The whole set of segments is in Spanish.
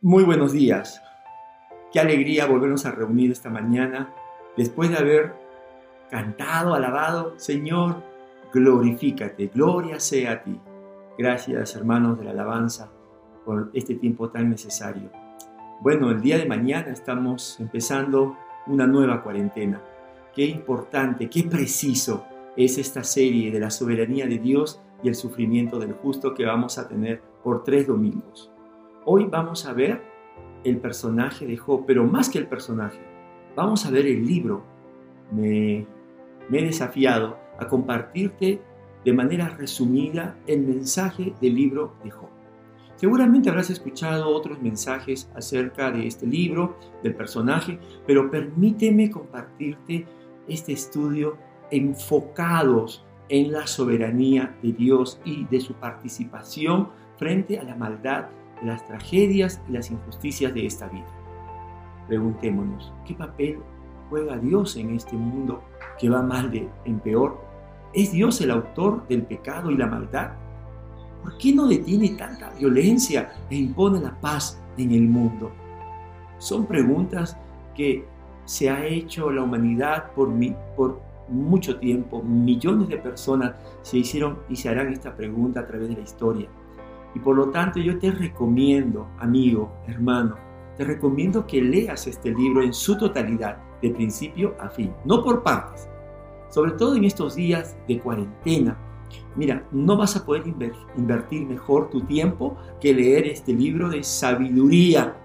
Muy buenos días. Qué alegría volvernos a reunir esta mañana después de haber cantado, alabado. Señor, glorifícate, gloria sea a ti. Gracias hermanos de la alabanza por este tiempo tan necesario. Bueno, el día de mañana estamos empezando una nueva cuarentena. Qué importante, qué preciso es esta serie de la soberanía de Dios y el sufrimiento del justo que vamos a tener por tres domingos. Hoy vamos a ver el personaje de Job, pero más que el personaje, vamos a ver el libro. Me, he desafiado a compartirte de manera resumida el mensaje del libro de Job. Seguramente habrás escuchado otros mensajes acerca de este libro, del personaje, pero permíteme compartirte este estudio enfocados en la soberanía de Dios y de su participación frente a la maldad las tragedias y las injusticias de esta vida. Preguntémonos, ¿qué papel juega Dios en este mundo que va mal de en peor? ¿Es Dios el autor del pecado y la maldad? ¿Por qué no detiene tanta violencia e impone la paz en el mundo? Son preguntas que se ha hecho la humanidad por, por mucho tiempo. Millones de personas se hicieron y se harán esta pregunta a través de la historia. Y por lo tanto yo te recomiendo, amigo, hermano, te recomiendo que leas este libro en su totalidad, de principio a fin, no por partes. Sobre todo en estos días de cuarentena. Mira, no vas a poder invertir mejor tu tiempo que leer este libro de sabiduría.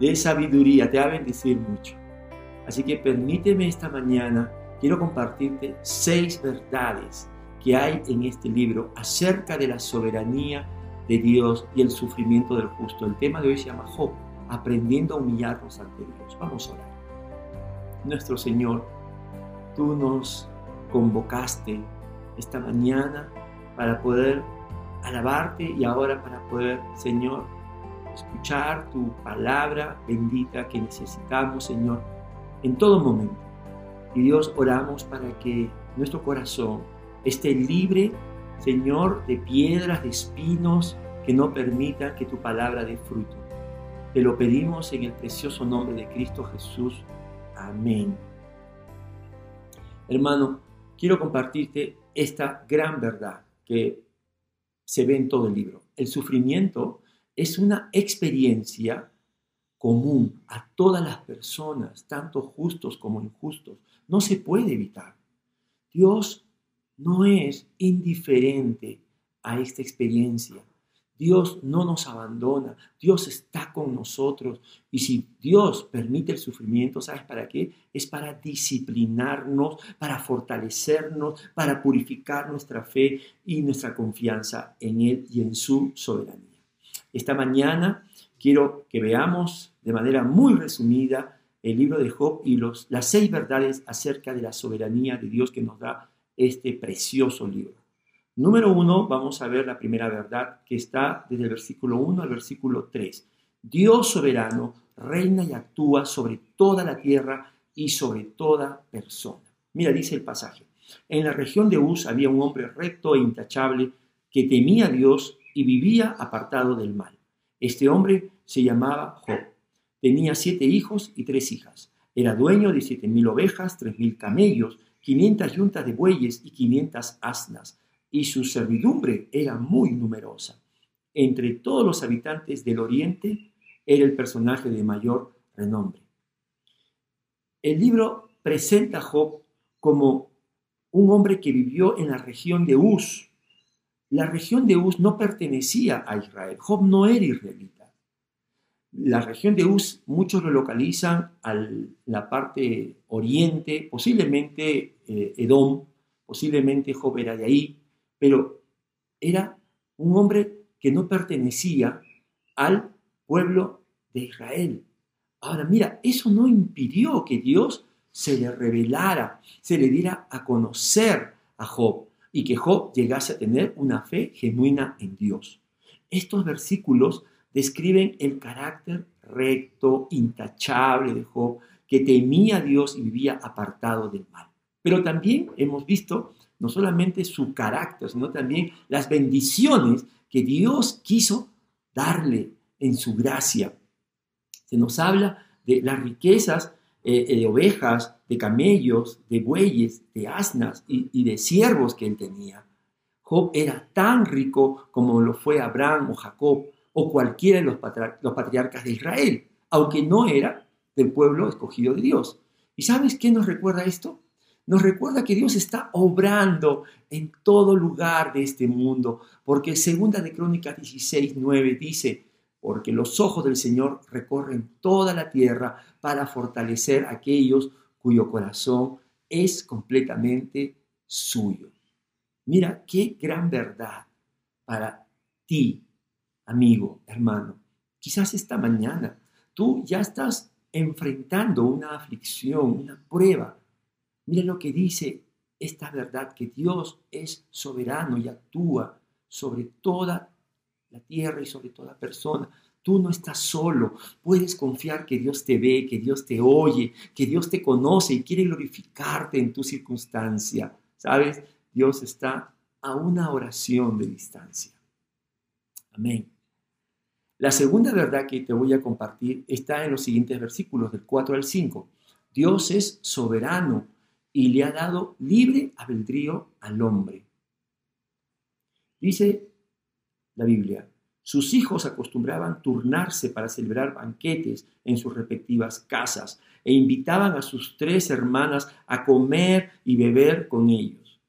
De sabiduría, te va a bendecir mucho. Así que permíteme esta mañana, quiero compartirte seis verdades que hay en este libro acerca de la soberanía de Dios y el sufrimiento del justo. El tema de hoy se llama Job, aprendiendo a humillarnos ante Dios. Vamos a orar. Nuestro Señor, tú nos convocaste esta mañana para poder alabarte y ahora para poder, Señor, escuchar tu palabra bendita que necesitamos, Señor, en todo momento. Y Dios, oramos para que nuestro corazón esté libre Señor, de piedras, de espinos, que no permita que tu palabra dé fruto. Te lo pedimos en el precioso nombre de Cristo Jesús. Amén. Hermano, quiero compartirte esta gran verdad que se ve en todo el libro. El sufrimiento es una experiencia común a todas las personas, tanto justos como injustos. No se puede evitar. Dios no es indiferente a esta experiencia. Dios no nos abandona, Dios está con nosotros. Y si Dios permite el sufrimiento, ¿sabes para qué? Es para disciplinarnos, para fortalecernos, para purificar nuestra fe y nuestra confianza en Él y en su soberanía. Esta mañana quiero que veamos de manera muy resumida el libro de Job y las seis verdades acerca de la soberanía de Dios que nos da este precioso libro. Número uno, vamos a ver la primera verdad que está desde el versículo 1 al versículo 3. Dios soberano reina y actúa sobre toda la tierra y sobre toda persona. Mira, dice el pasaje. En la región de Uz había un hombre recto e intachable que temía a Dios y vivía apartado del mal. Este hombre se llamaba Job. Tenía siete hijos y tres hijas. Era dueño de siete mil ovejas, tres mil camellos 500 yuntas de bueyes y 500 asnas, y su servidumbre era muy numerosa. Entre todos los habitantes del oriente era el personaje de mayor renombre. El libro presenta a Job como un hombre que vivió en la región de Uz. La región de Uz no pertenecía a Israel. Job no era israelita. La región de Uz, muchos lo localizan a la parte oriente, posiblemente eh, Edom, posiblemente Job era de ahí, pero era un hombre que no pertenecía al pueblo de Israel. Ahora, mira, eso no impidió que Dios se le revelara, se le diera a conocer a Job y que Job llegase a tener una fe genuina en Dios. Estos versículos describen el carácter recto, intachable de Job, que temía a Dios y vivía apartado del mal. Pero también hemos visto no solamente su carácter, sino también las bendiciones que Dios quiso darle en su gracia. Se nos habla de las riquezas eh, eh, de ovejas, de camellos, de bueyes, de asnas y, de siervos que él tenía. Job era tan rico como lo fue Abraham o Jacob o cualquiera de los, patriarcas de Israel, aunque no era del pueblo escogido de Dios. ¿Y sabes qué nos recuerda esto? Nos recuerda que Dios está obrando en todo lugar de este mundo, porque segunda de Crónicas 16, 9 dice, porque los ojos del Señor recorren toda la tierra para fortalecer a aquellos cuyo corazón es completamente suyo. Mira qué gran verdad para ti, amigo, hermano. Quizás esta mañana tú ya estás enfrentando una aflicción, una prueba. Mira lo que dice esta verdad, que Dios es soberano y actúa sobre toda la tierra y sobre toda persona. Tú no estás solo. Puedes confiar que Dios te ve, que Dios te oye, que Dios te conoce y quiere glorificarte en tu circunstancia. ¿Sabes? Dios está a una oración de distancia. Amén. La segunda verdad que te voy a compartir está en los siguientes versículos del 4 al 5. Dios es soberano y le ha dado libre albedrío al hombre. Dice la Biblia, sus hijos acostumbraban turnarse para celebrar banquetes en sus respectivas casas e invitaban a sus tres hermanas a comer y beber con ellos.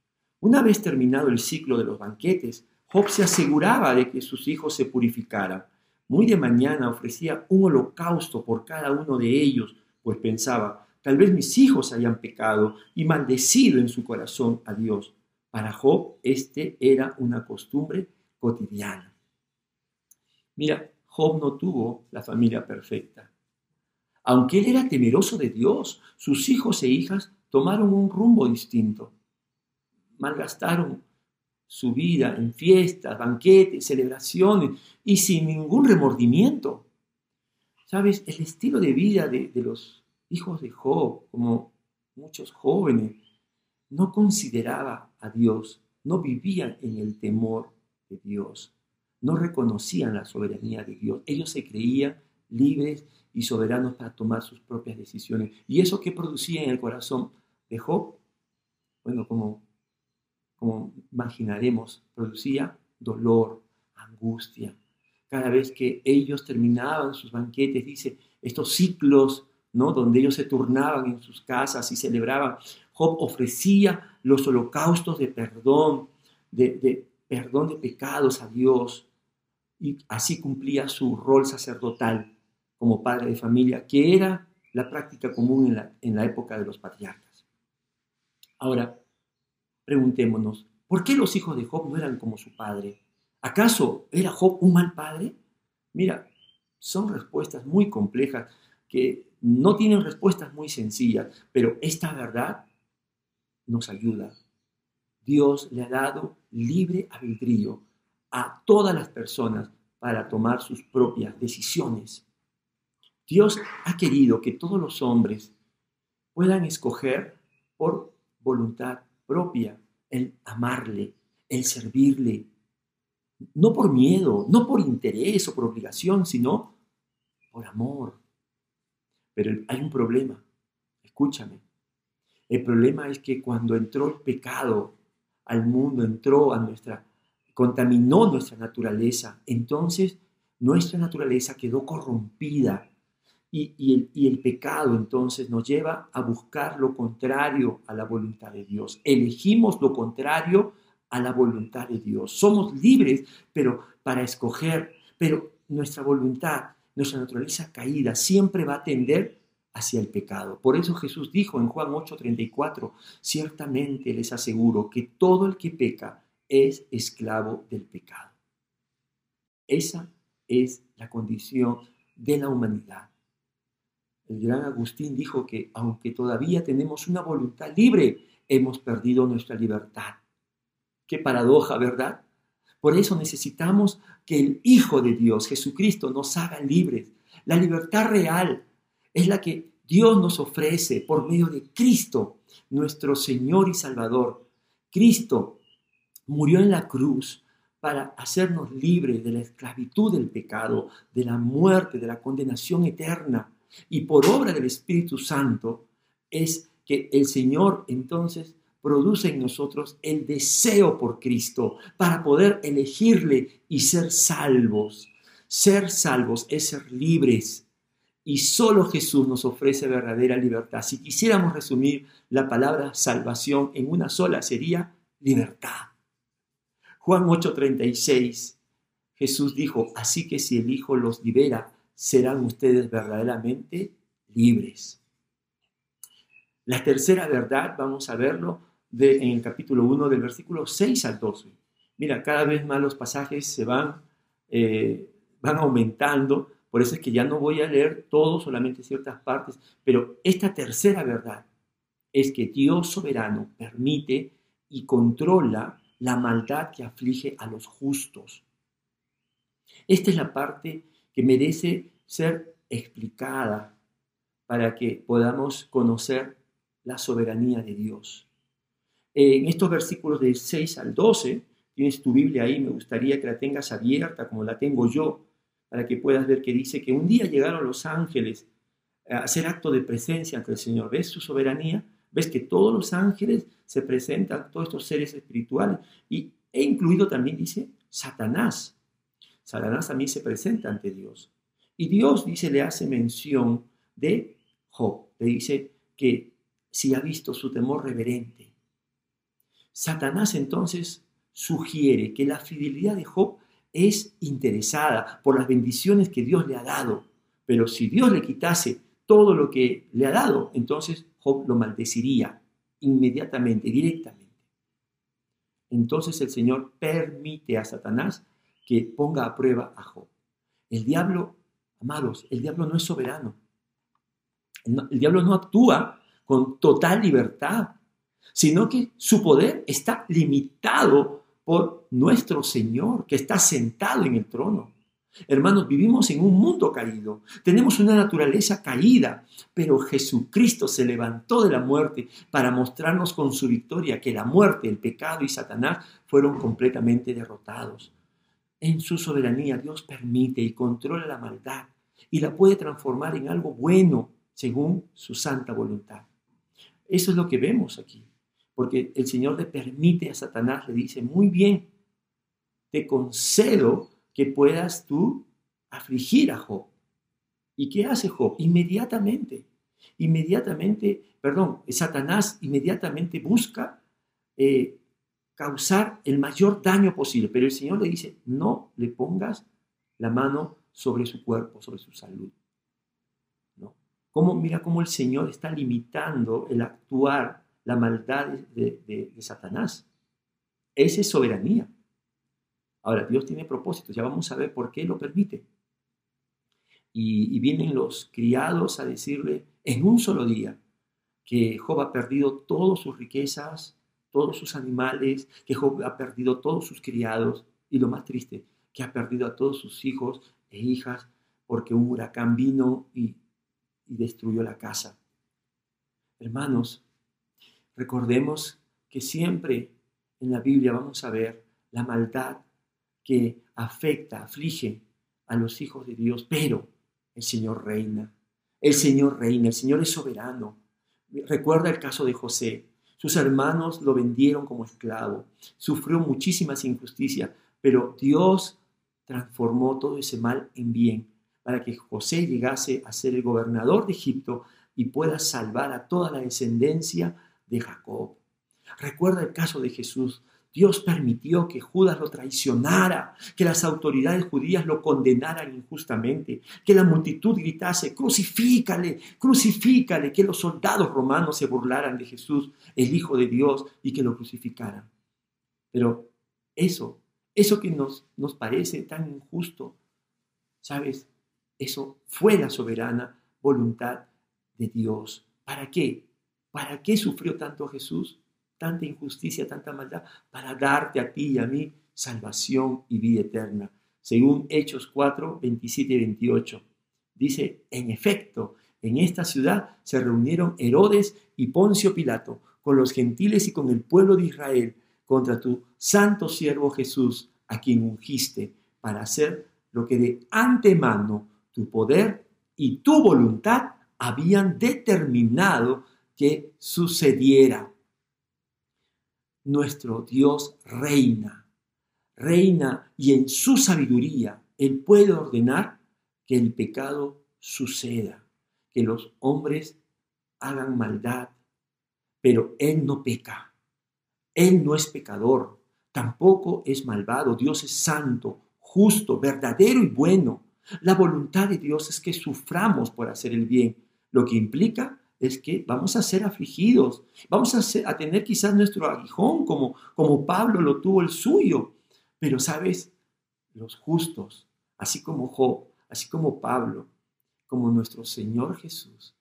Una vez terminado el ciclo de los banquetes, Job se aseguraba de que sus hijos se purificaran. Muy de mañana ofrecía un holocausto por cada uno de ellos, pues pensaba, tal vez mis hijos hayan pecado y maldecido en su corazón a Dios. Para Job, este era una costumbre cotidiana. Mira, Job no tuvo la familia perfecta. Aunque él era temeroso de Dios, sus hijos e hijas tomaron un rumbo distinto. Malgastaron su vida en fiestas, banquetes, celebraciones y sin ningún remordimiento. ¿Sabes? El estilo de vida de, los hijos de Job, como muchos jóvenes, no consideraba a Dios, no vivían en el temor de Dios no reconocían la soberanía de Dios. Ellos se creían libres y soberanos para tomar sus propias decisiones. ¿Y eso qué producía en el corazón de Job? Bueno, como, como imaginaremos, producía dolor, angustia. Cada vez que ellos terminaban sus banquetes, dice, estos ciclos, ¿no? Donde ellos se turnaban en sus casas y celebraban, Job ofrecía los holocaustos de perdón, de, de perdón de pecados a Dios, y así cumplía su rol sacerdotal como padre de familia, que era la práctica común en la, en la época de los patriarcas. Ahora, preguntémonos, ¿por qué los hijos de Job no eran como su padre? ¿Acaso era Job un mal padre? Mira, son respuestas muy complejas que no tienen respuestas muy sencillas, pero esta verdad nos ayuda. Dios le ha dado libre albedrío a todas las personas para tomar sus propias decisiones. Dios ha querido que todos los hombres puedan escoger por voluntad propia el amarle, el servirle, no por miedo, no por interés o por obligación, sino por amor. Pero hay un problema, escúchame. El problema es que cuando entró el pecado al mundo, entró a nuestra contaminó nuestra naturaleza, entonces nuestra naturaleza quedó corrompida y, el, pecado entonces nos lleva a buscar lo contrario a la voluntad de Dios. Elegimos lo contrario a la voluntad de Dios. Somos libres, pero para escoger, pero nuestra voluntad, nuestra naturaleza caída siempre va a tender hacia el pecado. Por eso Jesús dijo en Juan 8:34, ciertamente les aseguro que todo el que peca es esclavo del pecado. Esa es la condición de la humanidad. El gran Agustín dijo que aunque todavía tenemos una voluntad libre, hemos perdido nuestra libertad. Qué paradoja, ¿verdad? Por eso necesitamos que el Hijo de Dios, Jesucristo, nos haga libres. La libertad real es la que Dios nos ofrece por medio de Cristo, nuestro Señor y Salvador. Cristo murió en la cruz para hacernos libres de la esclavitud del pecado, de la muerte, de la condenación eterna. Y por obra del Espíritu Santo es que el Señor entonces produce en nosotros el deseo por Cristo para poder elegirle y ser salvos. Ser salvos es ser libres. Y solo Jesús nos ofrece verdadera libertad. Si quisiéramos resumir la palabra salvación en una sola, sería libertad. Juan 8:36, Jesús dijo, así que si el Hijo los libera, serán ustedes verdaderamente libres. La tercera verdad, vamos a verlo de, en el capítulo 1 del versículo 6 al 12. Mira, cada vez más los pasajes se van, eh, van aumentando, por eso es que ya no voy a leer todo, solamente ciertas partes, pero esta tercera verdad es que Dios soberano permite y controla la maldad que aflige a los justos. Esta es la parte que merece ser explicada para que podamos conocer la soberanía de Dios. En estos versículos del 6 al 12, tienes tu Biblia ahí, me gustaría que la tengas abierta como la tengo yo, para que puedas ver que dice que un día llegaron los ángeles a hacer acto de presencia ante el Señor. ¿Ves su soberanía? ¿Ves que todos los ángeles se presentan todos estos seres espirituales y, e incluido también dice Satanás. Satanás también se presenta ante Dios. Y Dios dice, le hace mención de Job, le dice que si ha visto su temor reverente. Satanás entonces sugiere que la fidelidad de Job es interesada por las bendiciones que Dios le ha dado, pero si Dios le quitase todo lo que le ha dado, entonces Job lo maldeciría inmediatamente, directamente. Entonces el Señor permite a Satanás que ponga a prueba a Job. El diablo, amados, el diablo no es soberano. El diablo no actúa con total libertad, sino que su poder está limitado por nuestro Señor, que está sentado en el trono. Hermanos, vivimos en un mundo caído, tenemos una naturaleza caída, pero Jesucristo se levantó de la muerte para mostrarnos con su victoria que la muerte, el pecado y Satanás fueron completamente derrotados. En su soberanía Dios permite y controla la maldad y la puede transformar en algo bueno según su santa voluntad. Eso es lo que vemos aquí, porque el Señor le permite a Satanás, le dice, muy bien, te concedo que puedas tú afligir a Job. ¿Y qué hace Job? Inmediatamente, inmediatamente, perdón, Satanás inmediatamente busca eh, causar el mayor daño posible, pero el Señor le dice, no le pongas la mano sobre su cuerpo, sobre su salud. ¿No? ¿Cómo, mira cómo el Señor está limitando el actuar, la maldad de, Satanás. Esa es soberanía. Ahora, Dios tiene propósitos, ya vamos a ver por qué lo permite. Y, vienen los criados a decirle en un solo día que Job ha perdido todas sus riquezas, todos sus animales, que Job ha perdido todos sus criados y lo más triste, que ha perdido a todos sus hijos e hijas porque un huracán vino y, y destruyó la casa. Hermanos, recordemos que siempre en la Biblia vamos a ver la maldad que afecta, aflige a los hijos de Dios, pero el Señor reina. El Señor reina, el Señor es soberano. Recuerda el caso de José. Sus hermanos lo vendieron como esclavo. Sufrió muchísimas injusticias, pero Dios transformó todo ese mal en bien para que José llegase a ser el gobernador de Egipto y pueda salvar a toda la descendencia de Jacob. Recuerda el caso de Jesús. Dios permitió que Judas lo traicionara, que las autoridades judías lo condenaran injustamente, que la multitud gritase, crucifícale, crucifícale, que los soldados romanos se burlaran de Jesús, el Hijo de Dios, y que lo crucificaran. Pero eso, eso que nos, nos parece tan injusto, ¿sabes? Eso fue la soberana voluntad de Dios. ¿Para qué? ¿Para qué sufrió tanto Jesús? Tanta injusticia, tanta maldad, para darte a ti y a mí salvación y vida eterna. Según Hechos 4, 27 y 28. Dice, en efecto, en esta ciudad se reunieron Herodes y Poncio Pilato con los gentiles y con el pueblo de Israel contra tu santo siervo Jesús, a quien ungiste para hacer lo que de antemano tu poder y tu voluntad habían determinado que sucediera. Nuestro Dios reina, reina y en su sabiduría Él puede ordenar que el pecado suceda, que los hombres hagan maldad, pero Él no peca, Él no es pecador, tampoco es malvado, Dios es santo, justo, verdadero y bueno. La voluntad de Dios es que suframos por hacer el bien, lo que implica es que vamos a ser afligidos, vamos a, tener quizás nuestro aguijón como, como Pablo lo tuvo el suyo, pero sabes, los justos, así como Job, así como Pablo, como nuestro Señor Jesús,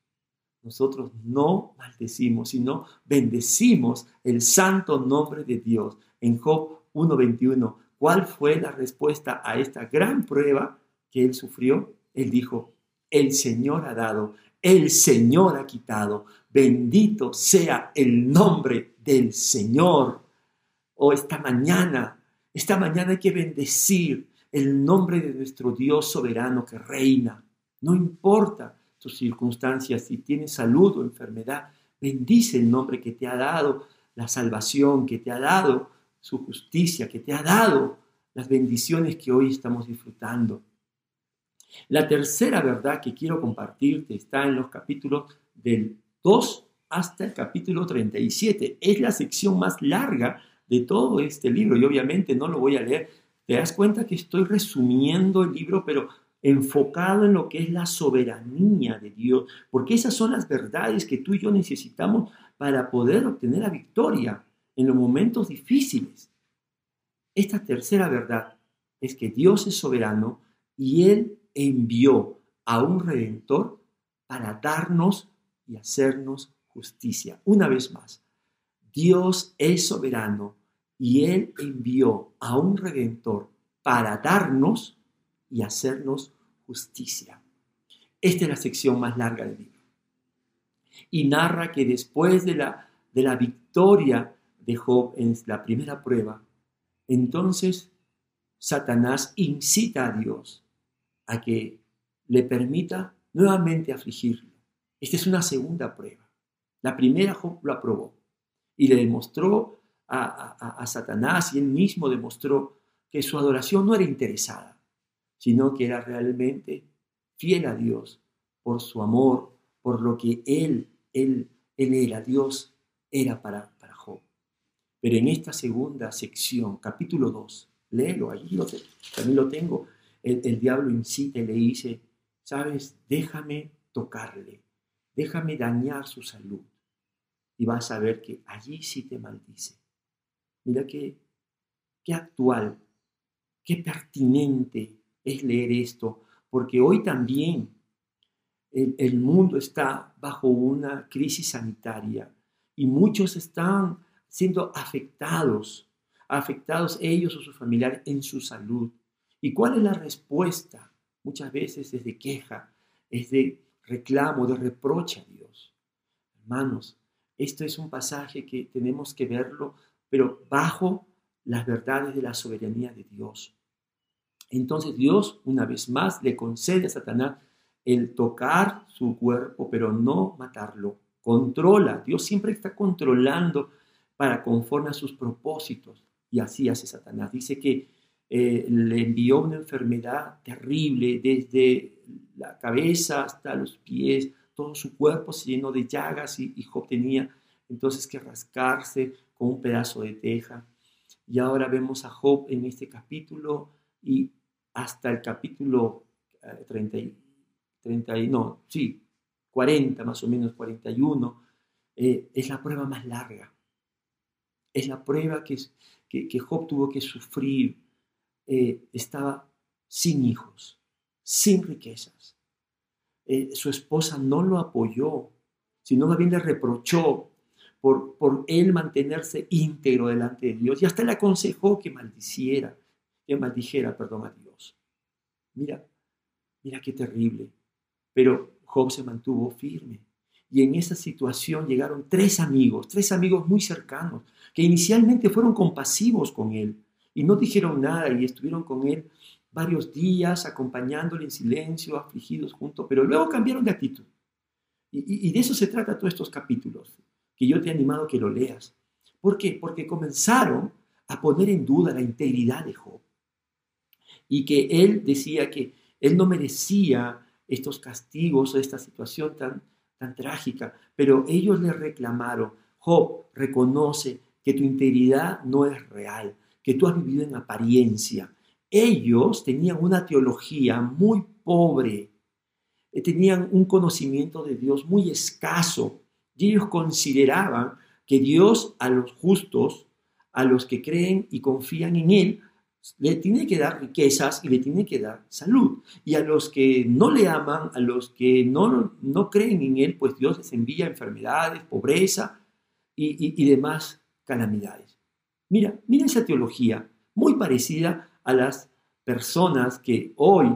nosotros no maldecimos, sino bendecimos el santo nombre de Dios. En Job 1.21, ¿cuál fue la respuesta a esta gran prueba que él sufrió? Él dijo, el Señor ha dado, el Señor ha quitado, bendito sea el nombre del Señor. Oh, esta mañana, esta mañana hay que bendecir el nombre de nuestro Dios soberano que reina. No importa tus circunstancias, si tienes salud o enfermedad, bendice el nombre que te ha dado, la salvación que te ha dado, su justicia que te ha dado, las bendiciones que hoy estamos disfrutando. La tercera verdad que quiero compartirte está en los capítulos del 2 hasta el capítulo 37. Es la sección más larga de todo este libro y obviamente no lo voy a leer. Te das cuenta que estoy resumiendo el libro, pero enfocado en lo que es la soberanía de Dios, porque esas son las verdades que tú y yo necesitamos para poder obtener la victoria en los momentos difíciles. Esta tercera verdad es que Dios es soberano y Él envió a un redentor para darnos y hacernos justicia. Una vez más, Dios es soberano y Él envió a un redentor para darnos y hacernos justicia. Esta es la sección más larga del libro. Y narra que después de la, de la victoria de Job en la primera prueba, entonces Satanás incita a Dios a que le permita nuevamente afligirlo. Esta es una segunda prueba. La primera Job lo aprobó y le demostró a, Satanás y él mismo demostró que su adoración no era interesada, sino que era realmente fiel a Dios por su amor, por lo que Él, Él, Él era, Dios era para, para Job. Pero en esta segunda sección, capítulo 2, léelo, allí lo, también lo tengo, el, el diablo incita y le dice, sabes, déjame tocarle, déjame dañar su salud. Y vas a ver que allí sí te maldice. Mira qué, qué actual, qué pertinente es leer esto, porque hoy también el, mundo está bajo una crisis sanitaria y muchos están siendo afectados, afectados ellos o sus familiares en su salud. ¿Y cuál es la respuesta? Muchas veces es de queja, es de reclamo, de reproche a Dios. Hermanos, esto es un pasaje que tenemos que verlo, pero bajo las verdades de la soberanía de Dios. Entonces Dios, una vez más, le concede a Satanás el tocar su cuerpo, pero no matarlo. Controla. Dios siempre está controlando para conforme a sus propósitos. Y así hace Satanás. Dice que eh, le envió una enfermedad terrible desde la cabeza hasta los pies. Todo su cuerpo se llenó de llagas y, Job tenía entonces que rascarse con un pedazo de teja. Y ahora vemos a Job en este capítulo y hasta el capítulo 30, eh, 30 no, sí, 40 más o menos, 41, eh, es la prueba más larga. Es la prueba que, que, Job tuvo que sufrir. Eh, estaba sin hijos, sin riquezas. su esposa no lo apoyó, sino más bien le reprochó por, por él mantenerse íntegro delante de Dios y hasta le aconsejó que maldiciera, que maldijera, perdón, a Dios. Mira, mira qué terrible. Pero Job se mantuvo firme. Y en esa situación llegaron tres amigos, tres amigos muy cercanos, que inicialmente fueron compasivos con él. Y no dijeron nada y estuvieron con él varios días acompañándole en silencio, afligidos juntos, pero luego cambiaron de actitud. Y, de eso se trata todos estos capítulos, que yo te he animado a que lo leas. ¿Por qué? Porque comenzaron a poner en duda la integridad de Job. Y que él decía que él no merecía estos castigos o esta situación tan, tan trágica, pero ellos le reclamaron, Job, reconoce que tu integridad no es real, que tú has vivido en apariencia. Ellos tenían una teología muy pobre, eh, tenían un conocimiento de Dios muy escaso y ellos consideraban que Dios a los justos, a los que creen y confían en Él, le tiene que dar riquezas y le tiene que dar salud. Y a los que no le aman, a los que no, no creen en Él, pues Dios les envía enfermedades, pobreza y, y demás calamidades. Mira, mira esa teología, muy parecida a las personas que hoy,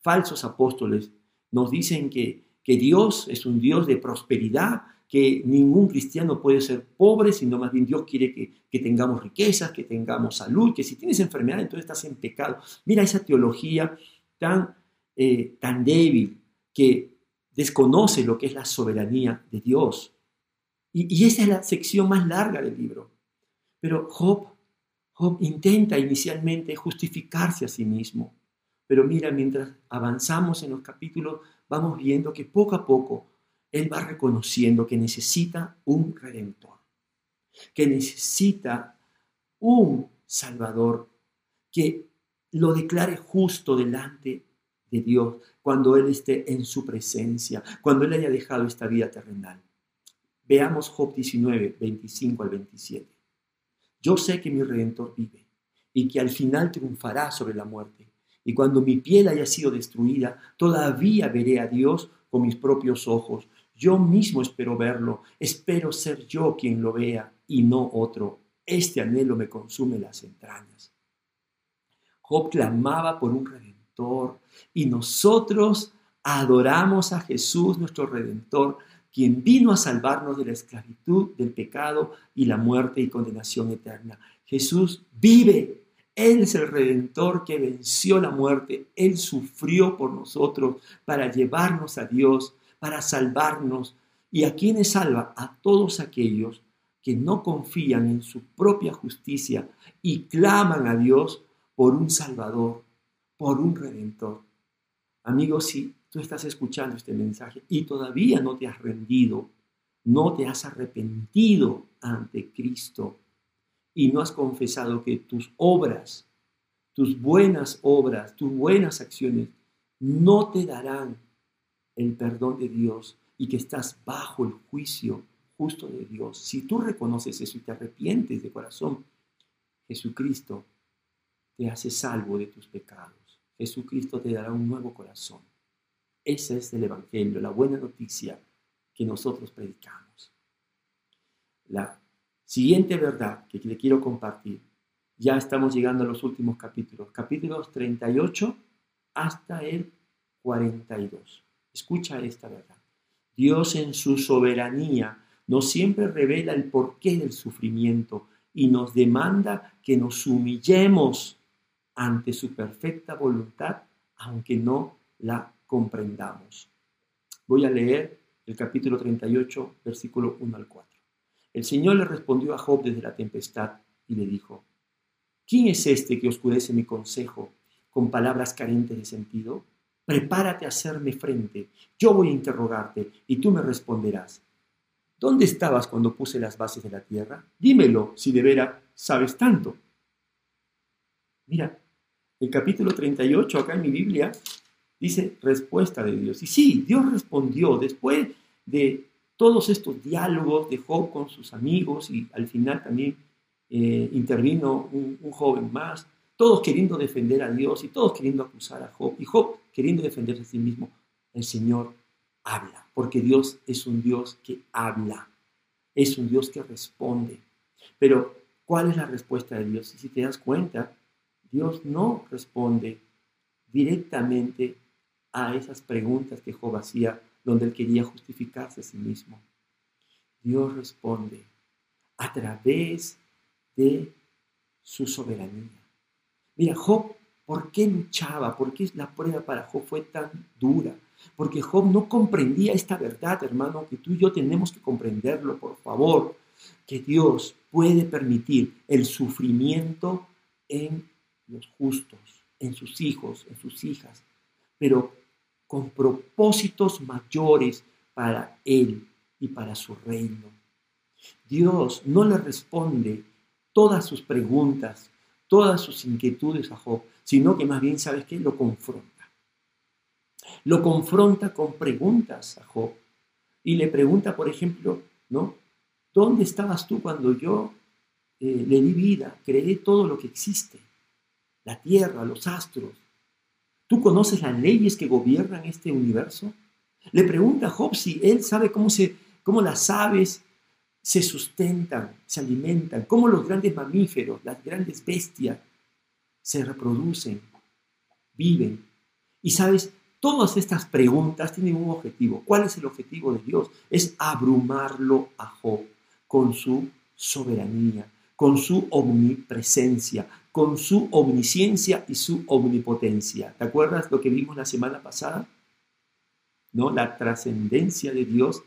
falsos apóstoles, nos dicen que, que Dios es un Dios de prosperidad, que ningún cristiano puede ser pobre, sino más bien Dios quiere que, que, tengamos riquezas, que tengamos salud, que si tienes enfermedad entonces estás en pecado. Mira esa teología tan, eh, tan débil que desconoce lo que es la soberanía de Dios. Y, y esa es la sección más larga del libro. Pero Job, intenta inicialmente justificarse a sí mismo. Pero mira, mientras avanzamos en los capítulos, vamos viendo que poco a poco él va reconociendo que necesita un redentor, que necesita un salvador, que lo declare justo delante de Dios cuando Él esté en su presencia, cuando Él haya dejado esta vida terrenal. Veamos Job 19, 25 al 27. Yo sé que mi redentor vive y que al final triunfará sobre la muerte. Y cuando mi piel haya sido destruida, todavía veré a Dios con mis propios ojos. Yo mismo espero verlo, espero ser yo quien lo vea y no otro. Este anhelo me consume las entrañas. Job clamaba por un redentor y nosotros adoramos a Jesús, nuestro redentor, quien vino a salvarnos de la esclavitud, del pecado y la muerte y condenación eterna. Jesús vive. Él es el redentor que venció la muerte. Él sufrió por nosotros para llevarnos a Dios, para salvarnos. ¿Y a quienes salva? A todos aquellos que no confían en su propia justicia y claman a Dios por un Salvador, por un Redentor. Amigos, si tú estás escuchando este mensaje y todavía no te has rendido, no te has arrepentido ante Cristo y no has confesado que tus obras, tus buenas obras, tus buenas acciones no te darán el perdón de Dios y que estás bajo el juicio justo de Dios. Si tú reconoces eso y te arrepientes de corazón, Jesucristo te hace salvo de tus pecados. Jesucristo te dará un nuevo corazón. Ese es el Evangelio, la buena noticia que nosotros predicamos. La siguiente verdad que le quiero compartir, ya estamos llegando a los últimos capítulos, capítulos 38 hasta el 42. Escucha esta verdad. Dios en su soberanía nos siempre revela el porqué del sufrimiento y nos demanda que nos humillemos ante su perfecta voluntad, aunque no la comprendamos. Voy a leer el capítulo 38, versículo 1 al 4. El Señor le respondió a Job desde la tempestad y le dijo, ¿quién es este que oscurece mi consejo con palabras carentes de sentido? Prepárate a hacerme frente, yo voy a interrogarte y tú me responderás. ¿Dónde estabas cuando puse las bases de la tierra? Dímelo si de veras sabes tanto. Mira, el capítulo 38 acá en mi Biblia dice respuesta de Dios. Y sí, Dios respondió después de todos estos diálogos de Job con sus amigos y al final también eh, intervino un, un, joven más, todos queriendo defender a Dios y todos queriendo acusar a Job y Job queriendo defenderse a sí mismo. El Señor habla, porque Dios es un Dios que habla, es un Dios que responde. Pero, ¿cuál es la respuesta de Dios? Y si te das cuenta, Dios no responde directamente a esas preguntas que Job hacía donde él quería justificarse a sí mismo. Dios responde a través de su soberanía, Mira, Job, ¿por qué luchaba? ¿Por qué la prueba para Job fue tan dura? Porque Job no comprendía esta verdad, hermano, que tú y yo tenemos que comprenderlo, por favor, que Dios puede permitir el sufrimiento en los justos, en sus hijos, en sus hijas, pero con propósitos mayores para Él y para su reino. Dios no le responde todas sus preguntas, todas sus inquietudes a Job, sino que más bien, ¿sabes qué? Lo confronta. Lo confronta con preguntas a Job. Y le pregunta, por ejemplo, ¿no? ¿Dónde estabas tú cuando yo eh, le di vida, creé todo lo que existe? La tierra, los astros. ¿Tú conoces las leyes que gobiernan este universo? Le pregunta a Job si él sabe cómo, se, cómo las aves se sustentan, se alimentan, cómo los grandes mamíferos, las grandes bestias se reproducen, viven. Y sabes, todas estas preguntas tienen un objetivo. ¿Cuál es el objetivo de Dios? Es abrumarlo a Job con su soberanía, con su omnipresencia, con su omnisciencia y su omnipotencia. ¿Te acuerdas lo que vimos la semana pasada? ¿No? La trascendencia de Dios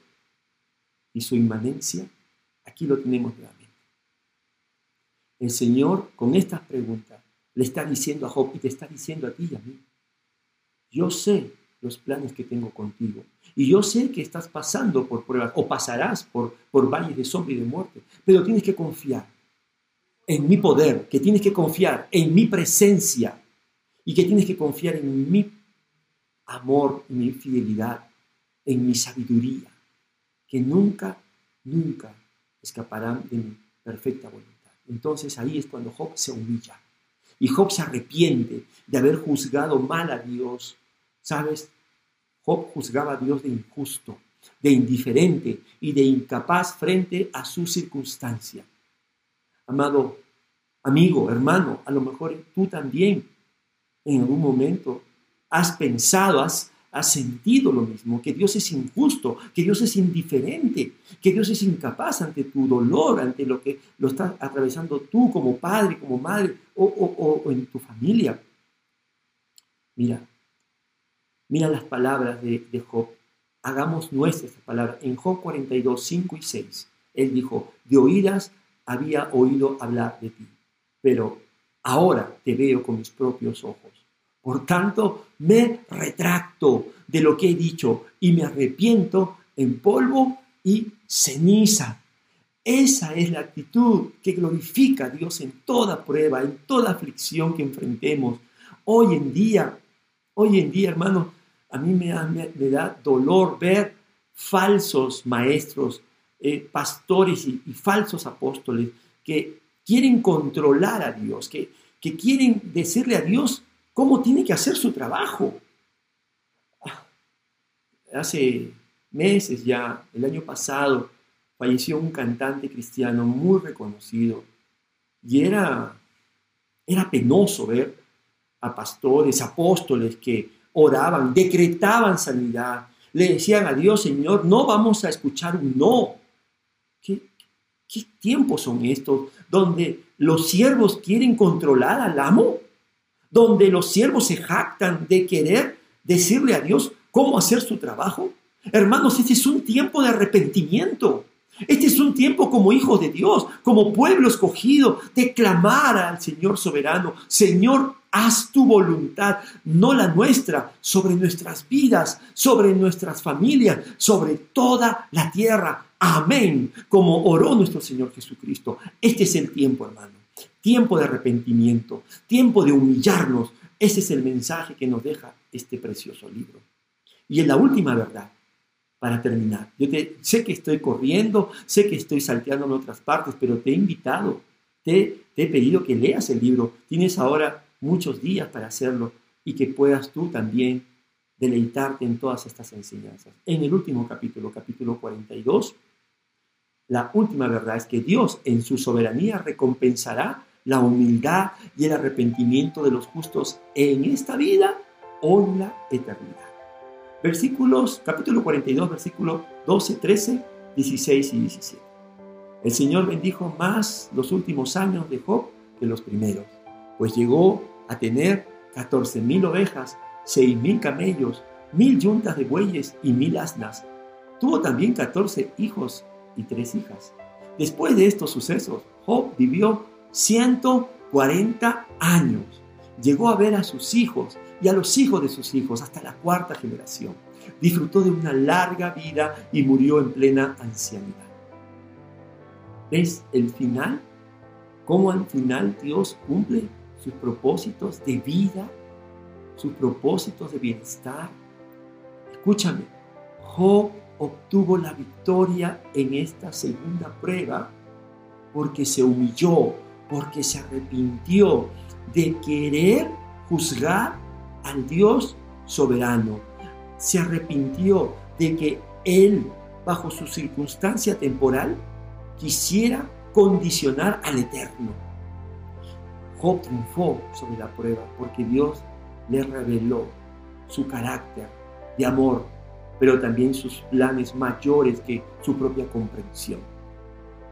y su inmanencia. Aquí lo tenemos nuevamente. El Señor con estas preguntas le está diciendo a Job y te está diciendo a ti y a mí. Yo sé los planes que tengo contigo. Y yo sé que estás pasando por pruebas o pasarás por, por valles de sombra y de muerte, pero tienes que confiar en mi poder, que tienes que confiar en mi presencia y que tienes que confiar en mi amor, en mi fidelidad, en mi sabiduría, que nunca, nunca escaparán de mi perfecta voluntad. Entonces ahí es cuando Job se humilla y Job se arrepiente de haber juzgado mal a Dios. ¿Sabes? Job juzgaba a Dios de injusto, de indiferente y de incapaz frente a su circunstancia. Amado amigo, hermano, a lo mejor tú también en algún momento has pensado, has has sentido lo mismo, que Dios es injusto, que Dios es indiferente, que Dios es incapaz ante tu dolor, ante lo que lo estás atravesando tú como padre, como madre o, en tu familia. Mira, mira las palabras de, de Job. Hagamos nuestras palabras. En Job 42, 5 y 6, él dijo, de oídas había oído hablar de ti, pero ahora te veo con mis propios ojos. Por tanto, me retracto de lo que he dicho y me arrepiento en polvo y ceniza. Esa es la actitud que glorifica a Dios en toda prueba, en toda aflicción que enfrentemos. Hoy en día, hoy en día, hermano, a mí me da, dolor ver falsos maestros, eh, pastores y, falsos apóstoles que quieren controlar a Dios, que, que quieren decirle a Dios cómo tiene que hacer su trabajo. Hace meses ya, el año pasado, falleció un cantante cristiano muy reconocido y era, era penoso ver a pastores, apóstoles que oraban, decretaban sanidad, le decían a Dios, Señor, no vamos a escuchar un no. ¿Qué, tiempos son estos donde los siervos quieren controlar al amo? donde los siervos se jactan de querer decirle a Dios cómo hacer su trabajo. Hermanos, este es un tiempo de arrepentimiento. Este es un tiempo como hijos de Dios, como pueblo escogido, de clamar al Señor soberano, Señor, haz tu voluntad, no la nuestra, sobre nuestras vidas, sobre nuestras familias, sobre toda la tierra. Amén, como oró nuestro Señor Jesucristo. Este es el tiempo, hermano tiempo de arrepentimiento, tiempo de humillarnos. Ese es el mensaje que nos deja este precioso libro. Y en la última verdad, para terminar, yo te, sé que estoy corriendo, sé que estoy salteando en otras partes, pero te he invitado, te he pedido que leas el libro. Tienes ahora muchos días para hacerlo y que puedas tú también deleitarte en todas estas enseñanzas. En el último capítulo, capítulo 42, la última verdad es que Dios en su soberanía recompensará la humildad y el arrepentimiento de los justos en esta vida o en la eternidad. Versículos, capítulo 42, versículos 12, 13, 16 y 17. El Señor bendijo más los últimos años de Job que los primeros, pues llegó a tener 14.000 ovejas, 6.000 camellos, mil yuntas de bueyes y mil asnas. Tuvo también 14 hijos y tres hijas. Después de estos sucesos, Job vivió 140 años. Llegó a ver a sus hijos y a los hijos de sus hijos hasta la cuarta generación. Disfrutó de una larga vida y murió en plena ancianidad. ¿Ves el final? ¿Cómo al final Dios cumple sus propósitos de vida, sus propósitos de bienestar? Escúchame, Job obtuvo la victoria en esta segunda prueba porque se humilló, porque se arrepintió de querer juzgar al Dios soberano. Se arrepintió de que él, bajo su circunstancia temporal, quisiera condicionar al Eterno. Job triunfó sobre la prueba porque Dios le reveló su carácter de amor, pero también sus planes mayores que su propia comprensión.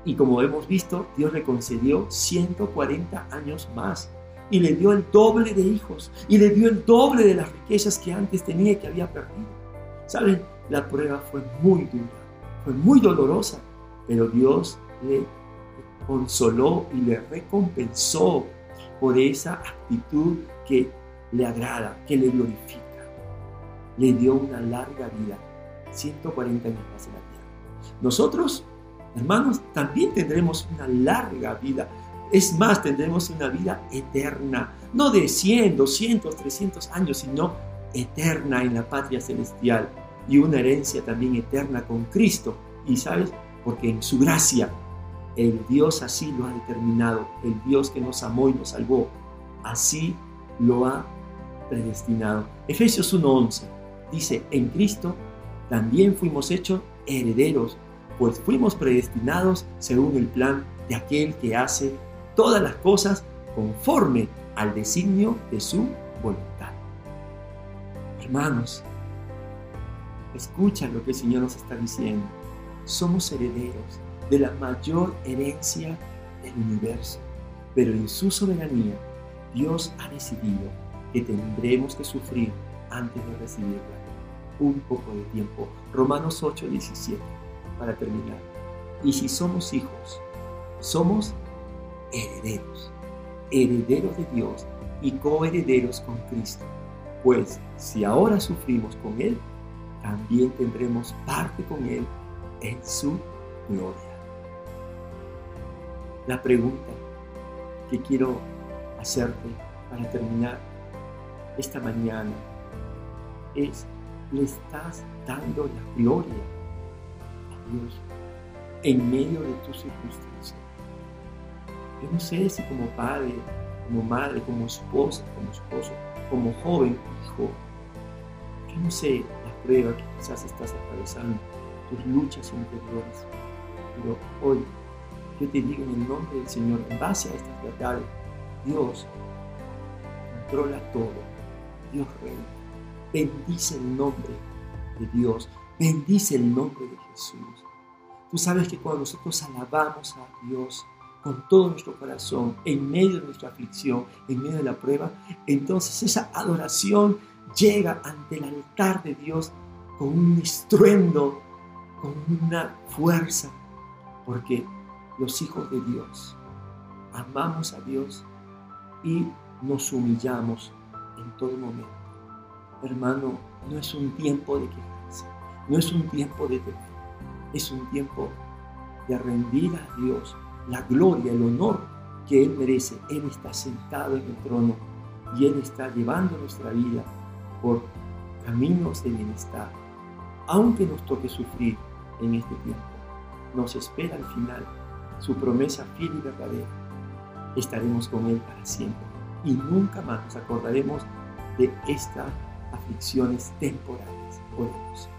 Y como hemos visto, Dios le concedió 140 años más y le dio el doble de hijos y le dio el doble de las riquezas que antes tenía y que había perdido. ¿Saben? La prueba fue muy dura, fue muy dolorosa, pero Dios le consoló y le recompensó por esa actitud que le agrada, que le glorifica. Le dio una larga vida, 140 años más en la tierra. Nosotros, hermanos, también tendremos una larga vida. Es más, tendremos una vida eterna, no de 100, 200, 300 años, sino eterna en la patria celestial y una herencia también eterna con Cristo. Y sabes, porque en su gracia el Dios así lo ha determinado, el Dios que nos amó y nos salvó, así lo ha predestinado. Efesios 1:11 dice, en Cristo también fuimos hechos herederos, pues fuimos predestinados según el plan de aquel que hace todas las cosas conforme al designio de su voluntad. Hermanos, escucha lo que el Señor nos está diciendo. Somos herederos de la mayor herencia del universo. Pero en su soberanía, Dios ha decidido que tendremos que sufrir antes de recibirla. Un poco de tiempo. Romanos 8, 17, para terminar. Y si somos hijos, somos herederos, herederos de Dios y coherederos con Cristo. Pues si ahora sufrimos con Él, también tendremos parte con Él en su gloria la pregunta que quiero hacerte para terminar esta mañana es, ¿le estás dando la gloria a Dios en medio de tus circunstancias? Yo no sé si como padre, como madre, como esposa, como esposo, como joven, hijo, yo no sé la prueba que quizás estás atravesando, tus luchas interiores, pero hoy yo te digo en el nombre del Señor, en base a estas verdades, Dios controla todo. Dios reina. Bendice el nombre de Dios. Bendice el nombre de Jesús. Tú sabes que cuando nosotros alabamos a Dios con todo nuestro corazón, en medio de nuestra aflicción, en medio de la prueba, entonces esa adoración llega ante el altar de Dios con un estruendo, con una fuerza, porque los hijos de Dios. Amamos a Dios y nos humillamos en todo momento. Hermano, no es un tiempo de quejarse, no es un tiempo de temer, es un tiempo de rendir a Dios la gloria, el honor que Él merece. Él está sentado en el trono y Él está llevando nuestra vida por caminos de bienestar. Aunque nos toque sufrir en este tiempo, nos espera al final su promesa fiel y verdadera. Estaremos con Él para siempre y nunca más nos acordaremos de estas aflicciones temporales. Oremos.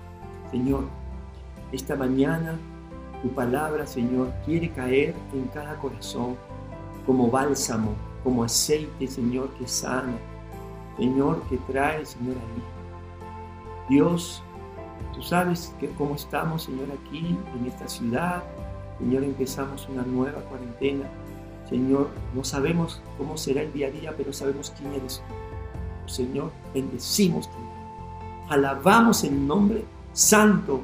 Señor, esta mañana tu palabra, Señor, quiere caer en cada corazón como bálsamo, como aceite, Señor, que sana. Señor, que trae, Señor, a Dios, tú sabes que cómo estamos, Señor, aquí en esta ciudad, Señor, empezamos una nueva cuarentena Señor, no sabemos cómo será el día a día, pero sabemos quién eres tú. Señor, bendecimos tu nombre. Alabamos el nombre santo,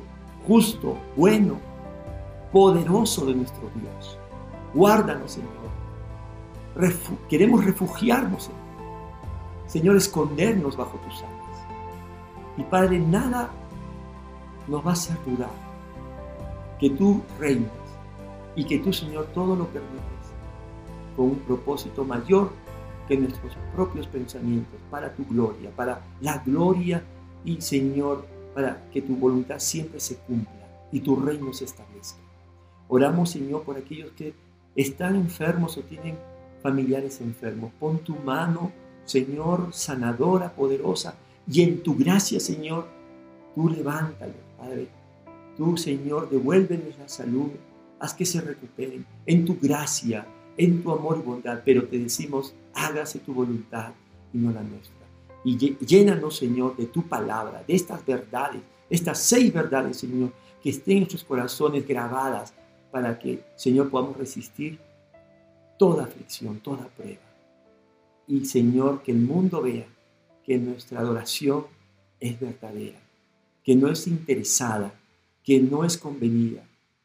justo, bueno, poderoso de nuestro Dios. Guárdanos, Señor. queremos refugiarnos, Señor. Señor, escondernos bajo tus alas. Y Padre, nada nos va a hacer dudar que tú reinas y que tú, Señor, todo lo permites con un propósito mayor que nuestros propios pensamientos, para tu gloria, para la gloria y, Señor, para que tu voluntad siempre se cumpla y tu reino se establezca. Oramos, Señor, por aquellos que están enfermos o tienen familiares enfermos. Pon tu mano, Señor, sanadora, poderosa, y en tu gracia, Señor, tú levántalo, Padre. Tú, Señor, devuélveles la salud, haz que se recuperen en tu gracia, en tu amor y bondad, pero te decimos, hágase tu voluntad y no la nuestra. Y llénanos, Señor, de tu palabra, de estas verdades, estas seis verdades, Señor, que estén en nuestros corazones grabadas para que, Señor, podamos resistir toda aflicción, toda prueba. Y, Señor, que el mundo vea que nuestra adoración es verdadera, que no es interesada, que no es convenida,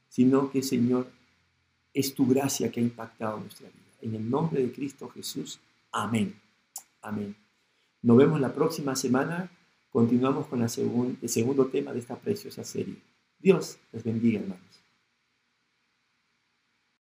sino que, Señor, es tu gracia que ha impactado nuestra vida. En el nombre de Cristo Jesús. Amén. Amén. Nos vemos la próxima semana. Continuamos con el segundo tema de esta preciosa serie. Dios les bendiga, hermanos.